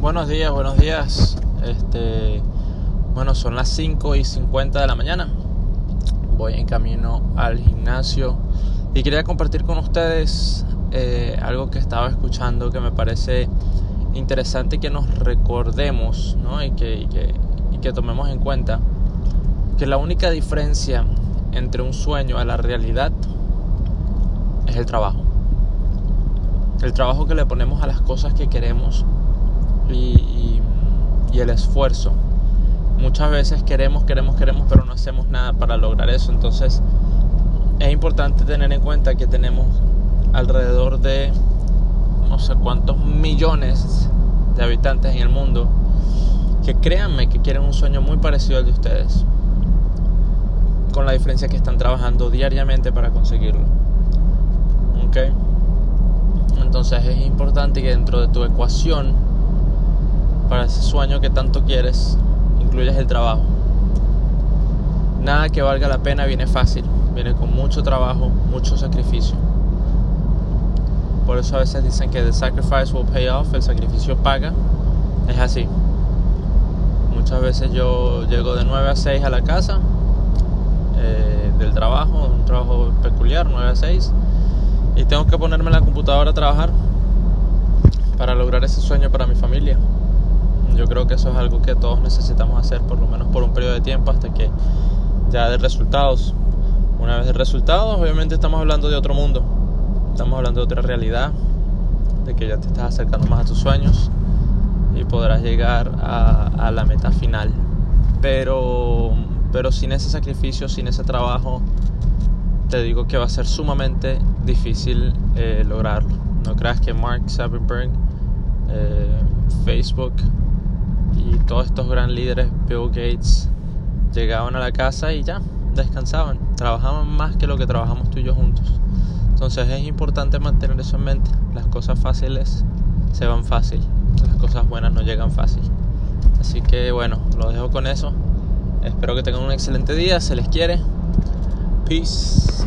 Buenos días, buenos días. Este, bueno, son las 5 y 50 de la mañana. Voy en camino al gimnasio y quería compartir con ustedes eh, algo que estaba escuchando que me parece interesante que nos recordemos ¿no? y, que, y, que, y que tomemos en cuenta que la única diferencia entre un sueño a la realidad es el trabajo. El trabajo que le ponemos a las cosas que queremos y, y, y, el esfuerzo. Muchas veces queremos, queremos, queremos, pero no hacemos nada para lograr eso. Entonces es importante tener en cuenta que tenemos alrededor de no sé cuántos millones de habitantes en el mundo que créanme que quieren un sueño muy parecido al de ustedes. Con la diferencia que están trabajando diariamente para conseguirlo. ¿Ok? Entonces es importante que dentro de tu ecuación para ese sueño que tanto quieres incluyas el trabajo. Nada que valga la pena viene fácil, viene con mucho trabajo, mucho sacrificio. Por eso a veces dicen que the sacrifice will pay off, el sacrificio paga. Es así. Muchas veces yo llego de 9 a 6 a la casa eh, del trabajo, un trabajo peculiar, 9 a 6 y tengo que ponerme en la computadora a trabajar para lograr ese sueño para mi familia. Yo creo que eso es algo que todos necesitamos hacer por lo menos por un periodo de tiempo hasta que ya de resultados. Una vez de resultados, obviamente estamos hablando de otro mundo. Estamos hablando de otra realidad, de que ya te estás acercando más a tus sueños y podrás llegar a, a la meta final. Pero, pero sin ese sacrificio, sin ese trabajo, te digo que va a ser sumamente difícil eh, lograrlo. No creas que Mark Zuckerberg, eh, Facebook todos estos gran líderes, Bill Gates, llegaban a la casa y ya, descansaban. Trabajaban más que lo que trabajamos tú y yo juntos. Entonces es importante mantener eso en mente. Las cosas fáciles se van fácil. Las cosas buenas no llegan fácil. Así que bueno, lo dejo con eso. Espero que tengan un excelente día. Se les quiere. Peace.